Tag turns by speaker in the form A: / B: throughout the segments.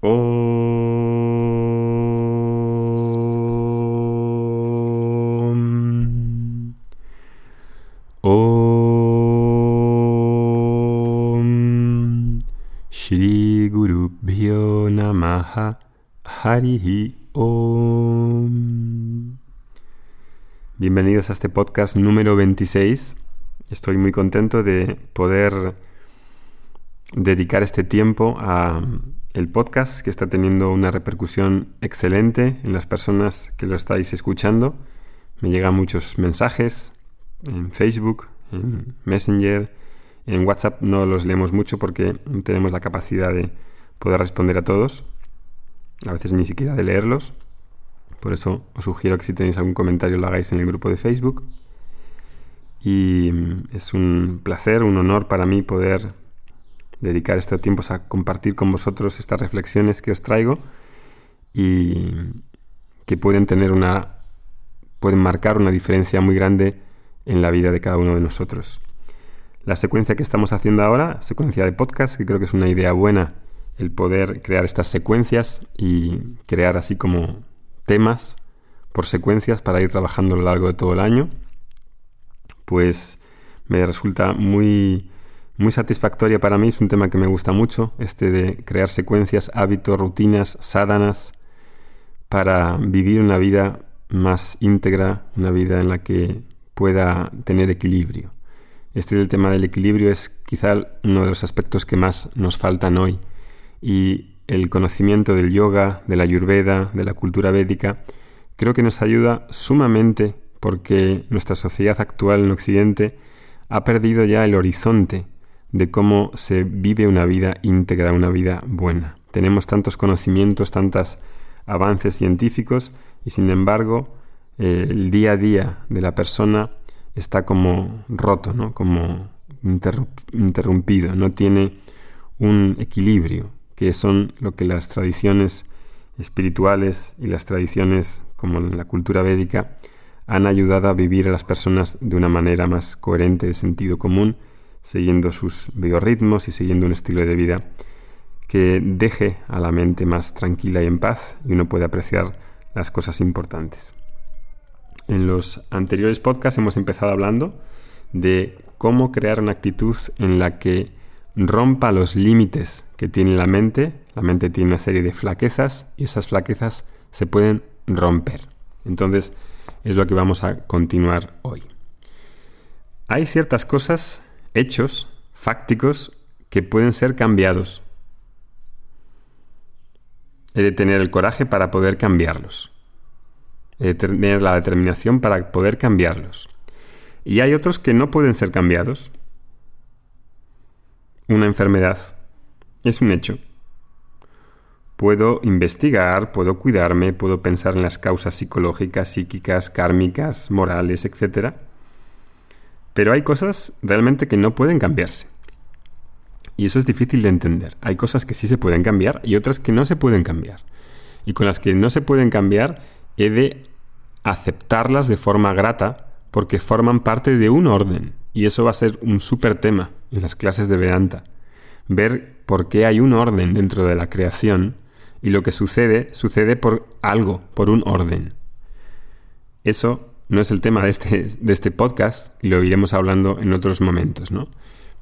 A: Om. Om. Shri Guru Bhyo Namaha Harihi Om. Bienvenidos a este podcast número 26. Estoy muy contento de poder dedicar este tiempo a el podcast que está teniendo una repercusión excelente en las personas que lo estáis escuchando. Me llegan muchos mensajes en Facebook, en Messenger, en WhatsApp no los leemos mucho porque no tenemos la capacidad de poder responder a todos. A veces ni siquiera de leerlos. Por eso os sugiero que si tenéis algún comentario lo hagáis en el grupo de Facebook. Y es un placer, un honor para mí poder dedicar estos tiempos a compartir con vosotros estas reflexiones que os traigo y que pueden tener una pueden marcar una diferencia muy grande en la vida de cada uno de nosotros. La secuencia que estamos haciendo ahora, secuencia de podcast, que creo que es una idea buena el poder crear estas secuencias y crear así como temas por secuencias para ir trabajando a lo largo de todo el año, pues me resulta muy muy satisfactoria para mí, es un tema que me gusta mucho, este de crear secuencias, hábitos, rutinas, sádanas, para vivir una vida más íntegra, una vida en la que pueda tener equilibrio. Este del tema del equilibrio es quizá uno de los aspectos que más nos faltan hoy y el conocimiento del yoga, de la ayurveda, de la cultura védica, creo que nos ayuda sumamente porque nuestra sociedad actual en Occidente ha perdido ya el horizonte de cómo se vive una vida íntegra, una vida buena. Tenemos tantos conocimientos, tantos avances científicos y sin embargo eh, el día a día de la persona está como roto, ¿no? como interrumpido, no tiene un equilibrio, que son lo que las tradiciones espirituales y las tradiciones como la cultura védica han ayudado a vivir a las personas de una manera más coherente de sentido común siguiendo sus biorritmos y siguiendo un estilo de vida que deje a la mente más tranquila y en paz y uno puede apreciar las cosas importantes. En los anteriores podcasts hemos empezado hablando de cómo crear una actitud en la que rompa los límites que tiene la mente. La mente tiene una serie de flaquezas y esas flaquezas se pueden romper. Entonces es lo que vamos a continuar hoy. Hay ciertas cosas hechos fácticos que pueden ser cambiados. He de tener el coraje para poder cambiarlos. He de tener la determinación para poder cambiarlos. Y hay otros que no pueden ser cambiados. Una enfermedad es un hecho. Puedo investigar, puedo cuidarme, puedo pensar en las causas psicológicas, psíquicas, kármicas, morales, etc. Pero hay cosas realmente que no pueden cambiarse. Y eso es difícil de entender. Hay cosas que sí se pueden cambiar y otras que no se pueden cambiar. Y con las que no se pueden cambiar he de aceptarlas de forma grata porque forman parte de un orden. Y eso va a ser un súper tema en las clases de Vedanta. Ver por qué hay un orden dentro de la creación y lo que sucede sucede por algo, por un orden. Eso no es el tema de este, de este podcast y lo iremos hablando en otros momentos, ¿no?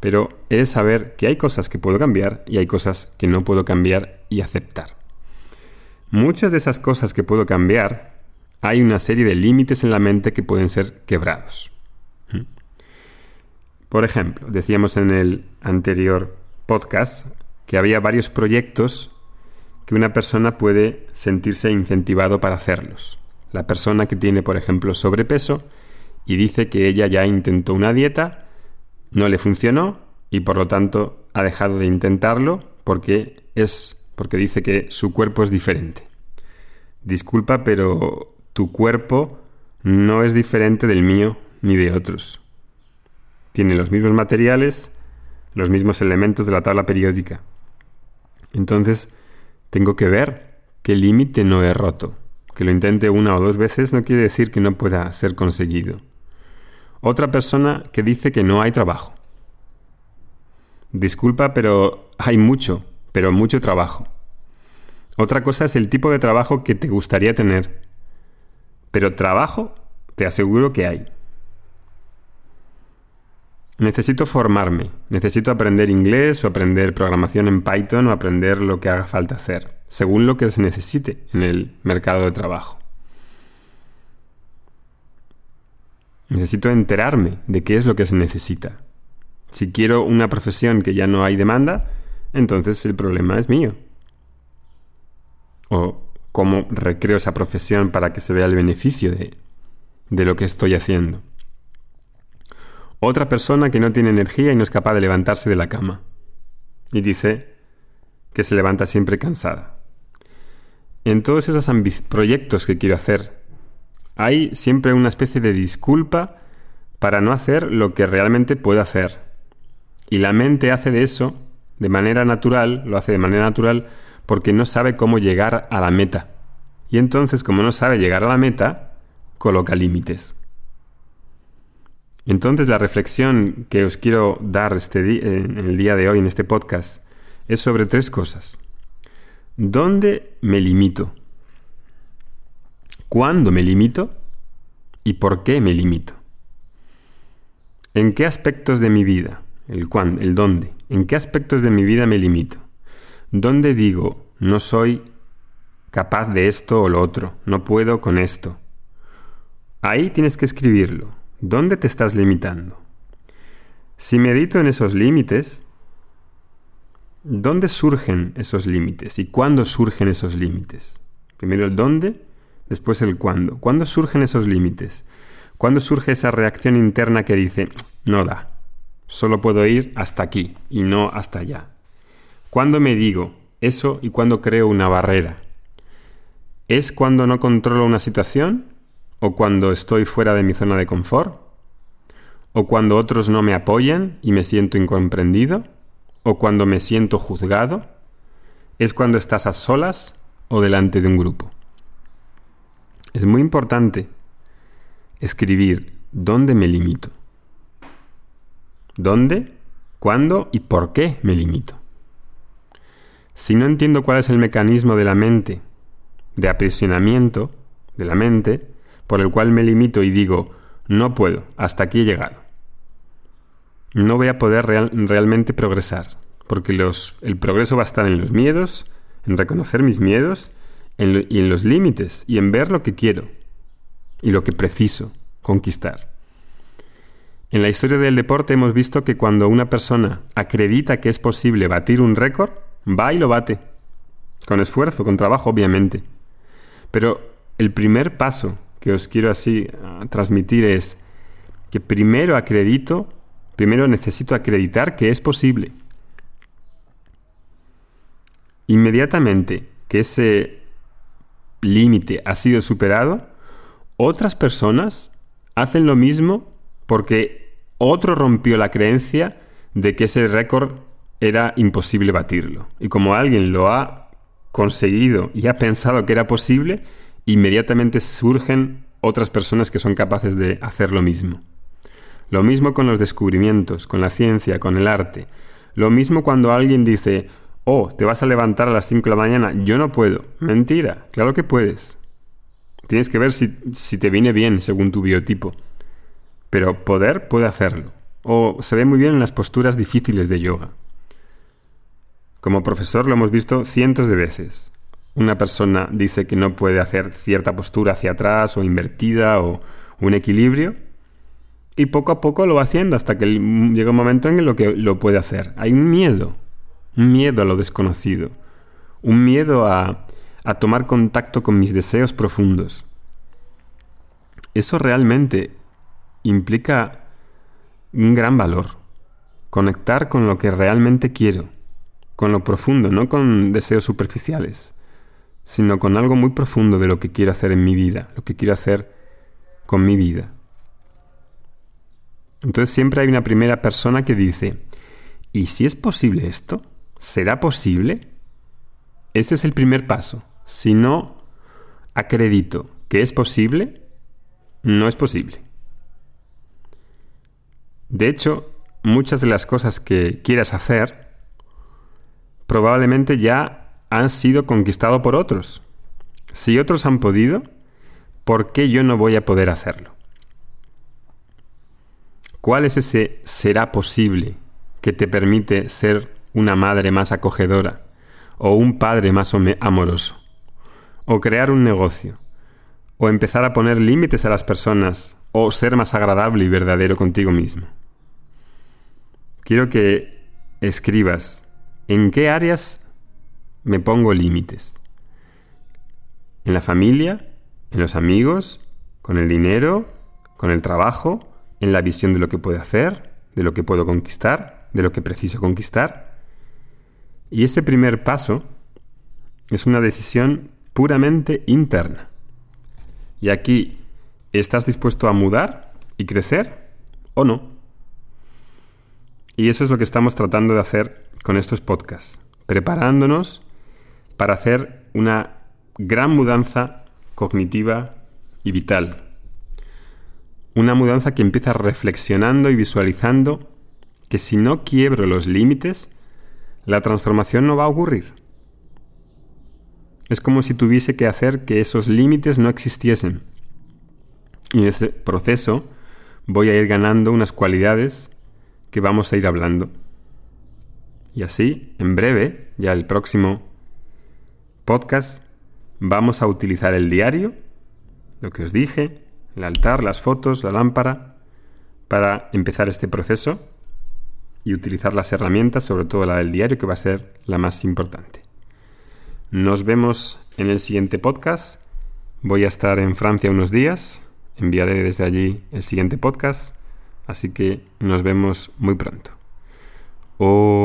A: Pero es saber que hay cosas que puedo cambiar y hay cosas que no puedo cambiar y aceptar. Muchas de esas cosas que puedo cambiar, hay una serie de límites en la mente que pueden ser quebrados. Por ejemplo, decíamos en el anterior podcast que había varios proyectos que una persona puede sentirse incentivado para hacerlos. La persona que tiene, por ejemplo, sobrepeso y dice que ella ya intentó una dieta, no le funcionó y por lo tanto ha dejado de intentarlo porque es porque dice que su cuerpo es diferente. Disculpa, pero tu cuerpo no es diferente del mío ni de otros. Tiene los mismos materiales, los mismos elementos de la tabla periódica. Entonces, tengo que ver qué límite no he roto. Que lo intente una o dos veces no quiere decir que no pueda ser conseguido. Otra persona que dice que no hay trabajo. Disculpa, pero hay mucho, pero mucho trabajo. Otra cosa es el tipo de trabajo que te gustaría tener. Pero trabajo, te aseguro que hay. Necesito formarme, necesito aprender inglés o aprender programación en Python o aprender lo que haga falta hacer, según lo que se necesite en el mercado de trabajo. Necesito enterarme de qué es lo que se necesita. Si quiero una profesión que ya no hay demanda, entonces el problema es mío. O cómo recreo esa profesión para que se vea el beneficio de, de lo que estoy haciendo. Otra persona que no tiene energía y no es capaz de levantarse de la cama. Y dice que se levanta siempre cansada. En todos esos proyectos que quiero hacer, hay siempre una especie de disculpa para no hacer lo que realmente puedo hacer. Y la mente hace de eso de manera natural, lo hace de manera natural porque no sabe cómo llegar a la meta. Y entonces, como no sabe llegar a la meta, coloca límites. Entonces, la reflexión que os quiero dar este en el día de hoy en este podcast es sobre tres cosas. ¿Dónde me limito? ¿Cuándo me limito? ¿Y por qué me limito? ¿En qué aspectos de mi vida? El cuándo, el dónde. ¿En qué aspectos de mi vida me limito? ¿Dónde digo, no soy capaz de esto o lo otro, no puedo con esto? Ahí tienes que escribirlo. ¿Dónde te estás limitando? Si medito en esos límites, ¿dónde surgen esos límites y cuándo surgen esos límites? Primero el dónde Después el cuándo. ¿Cuándo surgen esos límites? ¿Cuándo surge esa reacción interna que dice, no da, solo puedo ir hasta aquí y no hasta allá? ¿Cuándo me digo eso y cuándo creo una barrera? ¿Es cuando no controlo una situación? ¿O cuando estoy fuera de mi zona de confort? ¿O cuando otros no me apoyan y me siento incomprendido? ¿O cuando me siento juzgado? ¿Es cuando estás a solas o delante de un grupo? Es muy importante escribir dónde me limito. ¿Dónde, cuándo y por qué me limito? Si no entiendo cuál es el mecanismo de la mente, de aprisionamiento de la mente, por el cual me limito y digo, no puedo, hasta aquí he llegado. No voy a poder realmente progresar, porque el progreso va a estar en los miedos, en reconocer mis miedos y en los límites y en ver lo que quiero y lo que preciso conquistar. En la historia del deporte hemos visto que cuando una persona acredita que es posible batir un récord, va y lo bate. Con esfuerzo, con trabajo, obviamente. Pero el primer paso que os quiero así ah, transmitir es que primero acredito, primero necesito acreditar que es posible. Inmediatamente que ese límite ha sido superado, otras personas hacen lo mismo porque otro rompió la creencia de que ese récord era imposible batirlo. Y como alguien lo ha conseguido y ha pensado que era posible, inmediatamente surgen otras personas que son capaces de hacer lo mismo. Lo mismo con los descubrimientos, con la ciencia, con el arte. Lo mismo cuando alguien dice, Oh, te vas a levantar a las 5 de la mañana. Yo no puedo. Mentira, claro que puedes. Tienes que ver si, si te viene bien según tu biotipo. Pero poder puede hacerlo. O se ve muy bien en las posturas difíciles de yoga. Como profesor lo hemos visto cientos de veces. Una persona dice que no puede hacer cierta postura hacia atrás o invertida o un equilibrio y poco a poco lo va haciendo hasta que llega un momento en el que lo puede hacer. Hay un miedo, un miedo a lo desconocido, un miedo a, a tomar contacto con mis deseos profundos. Eso realmente implica un gran valor, conectar con lo que realmente quiero, con lo profundo, no con deseos superficiales, sino con algo muy profundo de lo que quiero hacer en mi vida, lo que quiero hacer con mi vida. Entonces siempre hay una primera persona que dice, ¿y si es posible esto? ¿Será posible? Este es el primer paso. Si no acredito que es posible, no es posible. De hecho, muchas de las cosas que quieras hacer probablemente ya han sido conquistados por otros. Si otros han podido, ¿por qué yo no voy a poder hacerlo? ¿Cuál es ese será posible que te permite ser una madre más acogedora o un padre más amoroso? O crear un negocio, o empezar a poner límites a las personas, o ser más agradable y verdadero contigo mismo. Quiero que escribas en qué áreas me pongo límites. En la familia, en los amigos, con el dinero, con el trabajo, en la visión de lo que puedo hacer, de lo que puedo conquistar, de lo que preciso conquistar. Y ese primer paso es una decisión puramente interna. Y aquí, ¿estás dispuesto a mudar y crecer o no? Y eso es lo que estamos tratando de hacer con estos podcasts, preparándonos para hacer una gran mudanza cognitiva y vital. Una mudanza que empieza reflexionando y visualizando que si no quiebro los límites, la transformación no va a ocurrir. Es como si tuviese que hacer que esos límites no existiesen. Y en ese proceso voy a ir ganando unas cualidades que vamos a ir hablando. Y así, en breve, ya el próximo podcast, vamos a utilizar el diario, lo que os dije, el altar, las fotos, la lámpara, para empezar este proceso y utilizar las herramientas, sobre todo la del diario, que va a ser la más importante. Nos vemos en el siguiente podcast. Voy a estar en Francia unos días. Enviaré desde allí el siguiente podcast. Así que nos vemos muy pronto. Om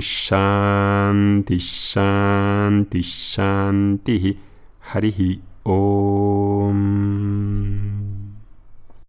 A: Shanti Shanti Shanti Harihi Om Om.